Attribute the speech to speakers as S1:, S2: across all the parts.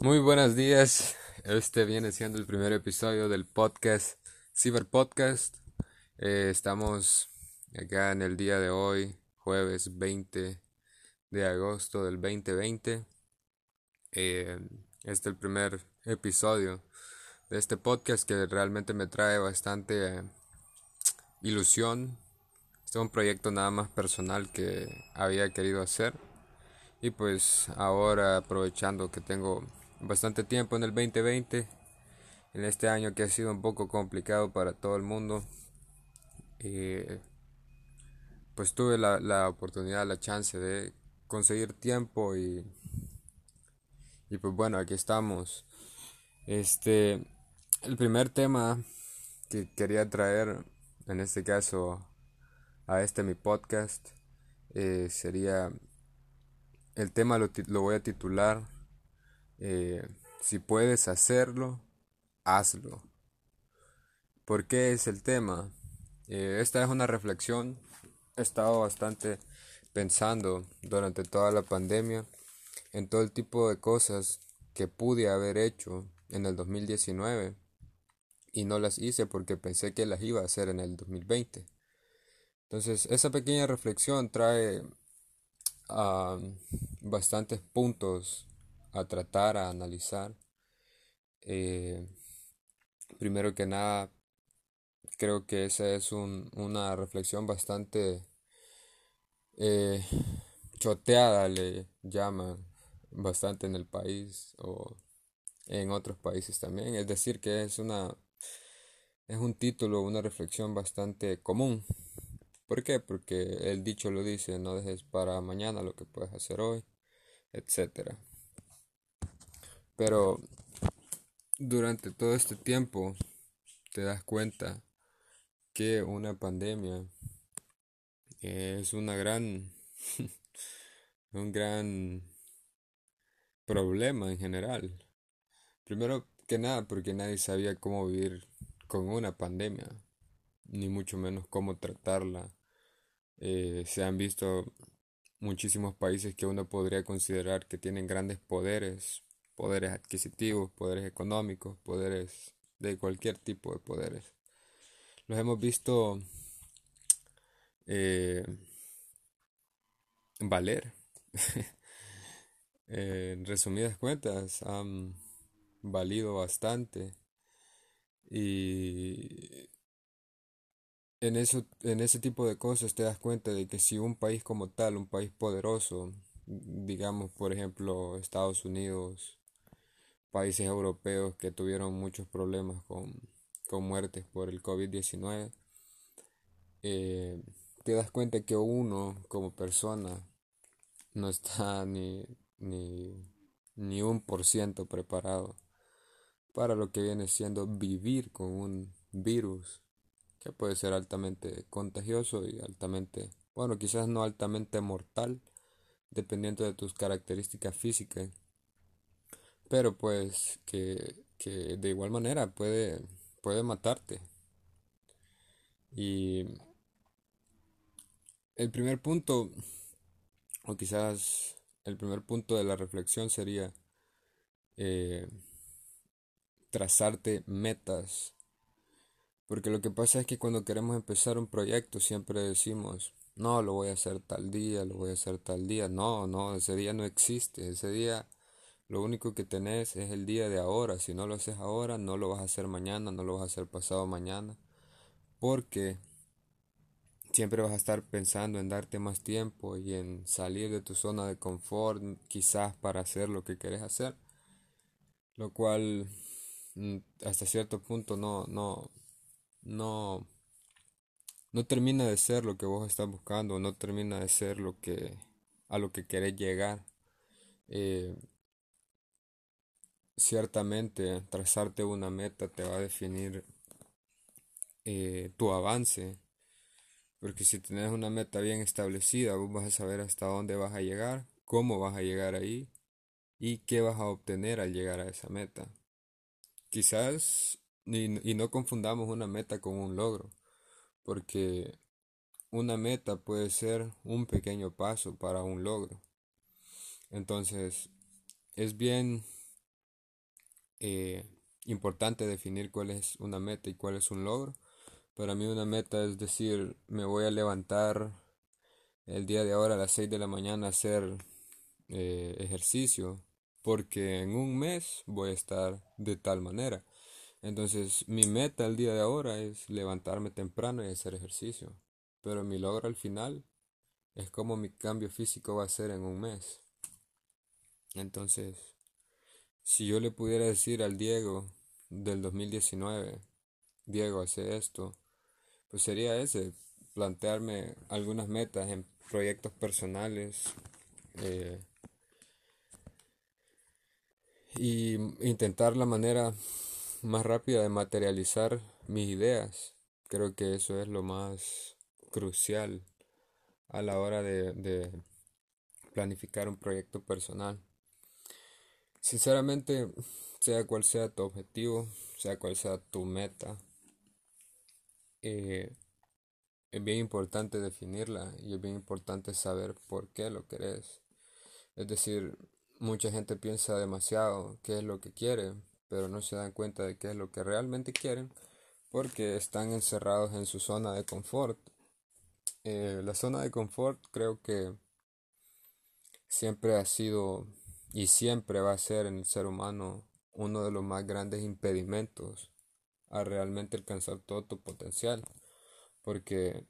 S1: Muy buenos días. Este viene siendo el primer episodio del podcast Cyber Podcast. Eh, estamos acá en el día de hoy, jueves 20 de agosto del 2020. Eh, este es el primer episodio de este podcast que realmente me trae bastante eh, ilusión. Este es un proyecto nada más personal que había querido hacer. Y pues ahora aprovechando que tengo bastante tiempo en el 2020, en este año que ha sido un poco complicado para todo el mundo. Eh, pues tuve la, la, oportunidad, la chance de conseguir tiempo y, y pues bueno, aquí estamos. Este, el primer tema que quería traer, en este caso, a este mi podcast, eh, sería, el tema lo, lo voy a titular eh, si puedes hacerlo, hazlo. ¿Por qué es el tema? Eh, esta es una reflexión. He estado bastante pensando durante toda la pandemia en todo el tipo de cosas que pude haber hecho en el 2019 y no las hice porque pensé que las iba a hacer en el 2020. Entonces, esa pequeña reflexión trae a bastantes puntos a tratar, a analizar. Eh, primero que nada, creo que esa es una reflexión bastante eh, choteada, le llaman bastante en el país o en otros países también. Es decir, que es una es un título, una reflexión bastante común. ¿Por qué? Porque el dicho lo dice, no dejes para mañana lo que puedes hacer hoy, etcétera. Pero durante todo este tiempo te das cuenta que una pandemia es una gran un gran problema en general. Primero que nada porque nadie sabía cómo vivir con una pandemia, ni mucho menos cómo tratarla. Eh, se han visto muchísimos países que uno podría considerar que tienen grandes poderes poderes adquisitivos, poderes económicos, poderes de cualquier tipo de poderes. Los hemos visto eh, valer. en resumidas cuentas, han valido bastante. Y en, eso, en ese tipo de cosas te das cuenta de que si un país como tal, un país poderoso, digamos por ejemplo Estados Unidos, países europeos que tuvieron muchos problemas con, muertes por el COVID-19, eh, te das cuenta que uno como persona no está ni, ni, ni un por ciento preparado para lo que viene siendo vivir con un virus que puede ser altamente contagioso y altamente, bueno, quizás no altamente mortal, dependiendo de tus características físicas pero pues que, que de igual manera puede, puede matarte. Y el primer punto, o quizás el primer punto de la reflexión sería eh, trazarte metas. Porque lo que pasa es que cuando queremos empezar un proyecto siempre decimos, no, lo voy a hacer tal día, lo voy a hacer tal día. No, no, ese día no existe. Ese día lo único que tenés es el día de ahora. Si no lo haces ahora, no lo vas a hacer mañana, no lo vas a hacer pasado mañana. Porque siempre vas a estar pensando en darte más tiempo y en salir de tu zona de confort, quizás para hacer lo que querés hacer. Lo cual mm, hasta cierto punto no, no, no, no termina de ser lo que vos estás buscando, no termina de ser lo que a lo que querés llegar. Eh, Ciertamente, trazarte una meta te va a definir eh, tu avance, porque si tienes una meta bien establecida, vas a saber hasta dónde vas a llegar, cómo vas a llegar ahí y qué vas a obtener al llegar a esa meta. Quizás, y, y no confundamos una meta con un logro, porque una meta puede ser un pequeño paso para un logro. Entonces, es bien eh, importante definir cuál es una meta y cuál es un logro. Para mí una meta es decir, me voy a levantar el día de ahora a las 6 de la mañana a hacer eh, ejercicio, porque en un mes voy a estar de tal manera. Entonces mi meta el día de ahora es levantarme temprano y hacer ejercicio, pero mi logro al final es como mi cambio físico va a ser en un mes. Entonces, si yo le pudiera decir al Diego del 2019, Diego, hace esto, pues sería ese, plantearme algunas metas en proyectos personales eh, y intentar la manera más rápida de materializar mis ideas. Creo que eso es lo más crucial a la hora de, planificar un proyecto personal. Sinceramente, sea cual sea tu objetivo, sea cual sea tu meta, eh, es bien importante definirla y es bien importante saber por qué lo querés. Es decir, mucha gente piensa demasiado qué es lo que quiere, pero no se dan cuenta de qué es lo que realmente quieren porque están encerrados en su zona de confort. Eh, la zona de confort creo que siempre ha sido y siempre va a ser en el ser humano uno de los más grandes impedimentos a realmente alcanzar todo tu potencial porque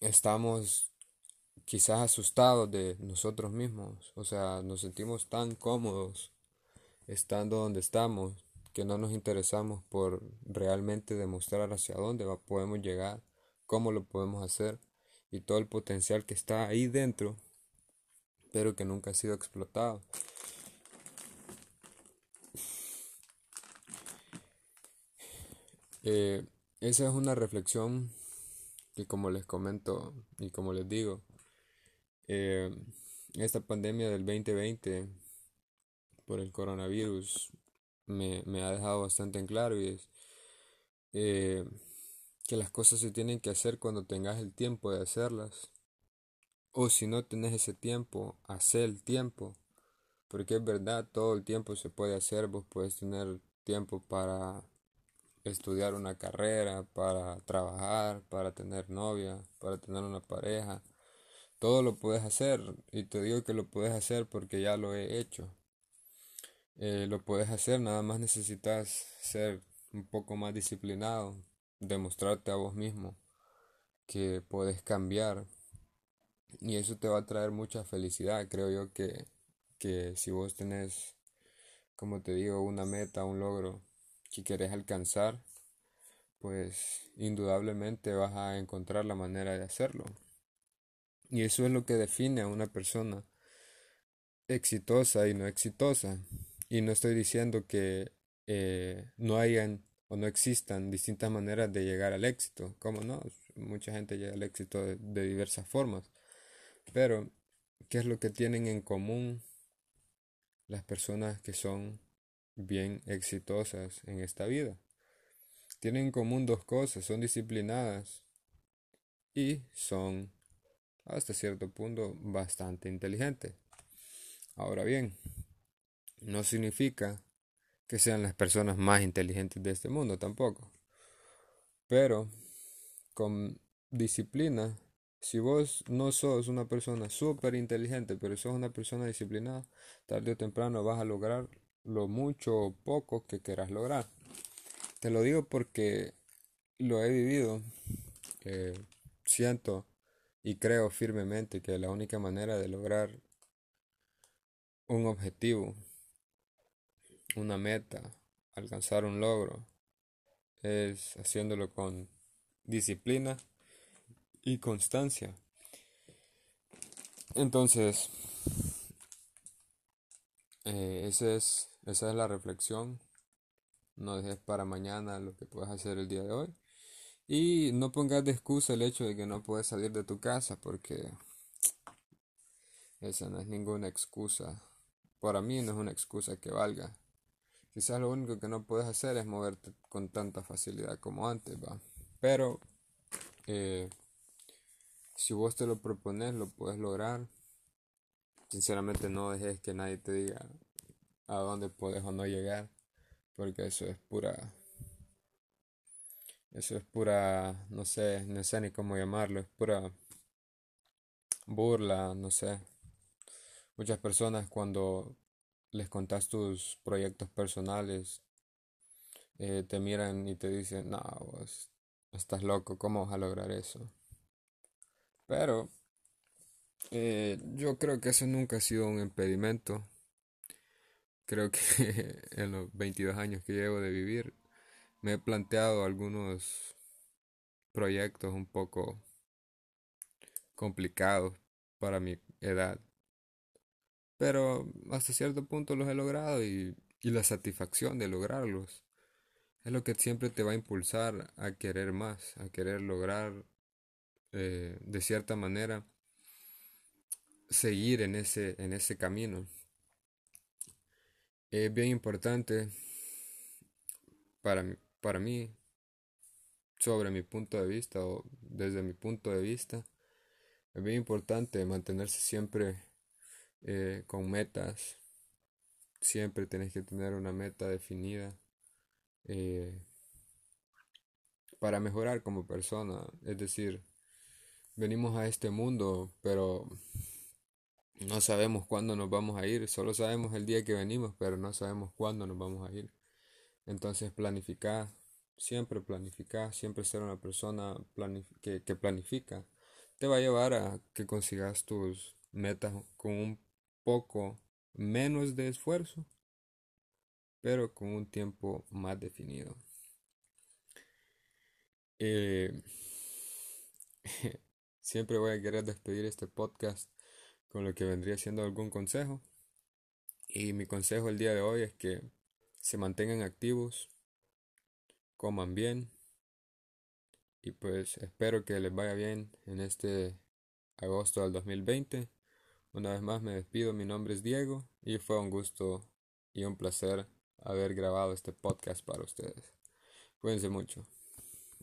S1: estamos quizás asustados de nosotros mismos, o sea, nos sentimos tan cómodos estando donde estamos, que no nos interesamos por realmente demostrar hacia dónde podemos llegar, cómo lo podemos hacer y todo el potencial que está ahí dentro, pero que nunca ha sido explotado. Eh, esa es una reflexión que como les comento y como les digo, eh, esta pandemia del 2020 por el coronavirus me, ha dejado bastante en claro y es eh, que las cosas se tienen que hacer cuando tengas el tiempo de hacerlas. O si no tenés ese tiempo, hacer el tiempo. Porque es verdad, todo el tiempo se puede hacer. Vos puedes tener tiempo para estudiar una carrera, para trabajar, para tener novia, para tener una pareja. Todo lo puedes hacer. Y te digo que lo puedes hacer porque ya lo he hecho. Eh, lo puedes hacer, nada más necesitas ser un poco más disciplinado, demostrarte a vos mismo que puedes cambiar y eso te va a traer mucha felicidad. Creo yo que, que si vos tenés, como te digo, una meta, un logro que querés alcanzar, pues indudablemente vas a encontrar la manera de hacerlo. Y eso es lo que define a una persona exitosa y no exitosa. Y no estoy diciendo que eh, no hayan o no existan distintas maneras de llegar al éxito. ¿Cómo no? Mucha gente llega al éxito de, de diversas formas. Pero, ¿qué es lo que tienen en común las personas que son bien exitosas en esta vida? Tienen en común dos cosas, son disciplinadas y son hasta cierto punto bastante inteligentes. Ahora bien, no significa que sean las personas más inteligentes de este mundo tampoco. Pero con disciplina, si vos no sos una persona súper inteligente, pero sos una persona disciplinada, tarde o temprano vas a lograr lo mucho o poco que quieras lograr. Te lo digo porque lo he vivido. Siento y creo firmemente que la única manera de lograr un objetivo una meta, alcanzar un logro, es haciéndolo con disciplina y constancia. Entonces, eh, esa, es, esa es la reflexión. No dejes para mañana lo que puedes hacer el día de hoy. Y no pongas de excusa el hecho de que no puedes salir de tu casa porque esa no es ninguna excusa. Para mí no es una excusa que valga. Quizás lo único que no puedes hacer es moverte con tanta facilidad como antes, va. Pero eh, si vos te lo propones, lo puedes lograr. Sinceramente no dejes que nadie te diga a dónde puedes o no llegar. porque eso es pura eso es pura, no sé, no sé ni cómo llamarlo, es pura burla, no sé. Muchas personas cuando les contas tus proyectos personales, eh, te miran y te dicen, no, vos estás loco, ¿cómo vas a lograr eso? Pero eh, yo creo que eso nunca ha sido un impedimento. Creo que en los 22 años que llevo de vivir, me he planteado algunos proyectos un poco complicados para mi edad. Pero hasta cierto punto los he logrado y, la satisfacción de lograrlos es lo que siempre te va a impulsar a querer más, a querer lograr eh, de cierta manera seguir en ese, en ese camino. Es bien importante para mí, para mí, sobre mi punto de vista o desde mi punto de vista, es bien importante mantenerse siempre eh, con metas. Siempre tienes que tener una meta definida eh, para mejorar como persona. Es decir, venimos a este mundo, pero no sabemos cuándo nos vamos a ir. Solo sabemos el día que venimos, pero no sabemos cuándo nos vamos a ir. Entonces planificar, siempre planificar, siempre ser una persona que, que planifica, te va a llevar a que consigas tus metas con un poco menos de esfuerzo, pero con un tiempo más definido. Eh, siempre voy a querer despedir este podcast con lo que vendría siendo algún consejo. Y mi consejo el día de hoy es que se mantengan activos, coman bien y pues espero que les vaya bien en este agosto del 2020. Una vez más me despido, mi nombre es Diego y fue un gusto y un placer haber grabado este podcast para ustedes. Cuídense mucho.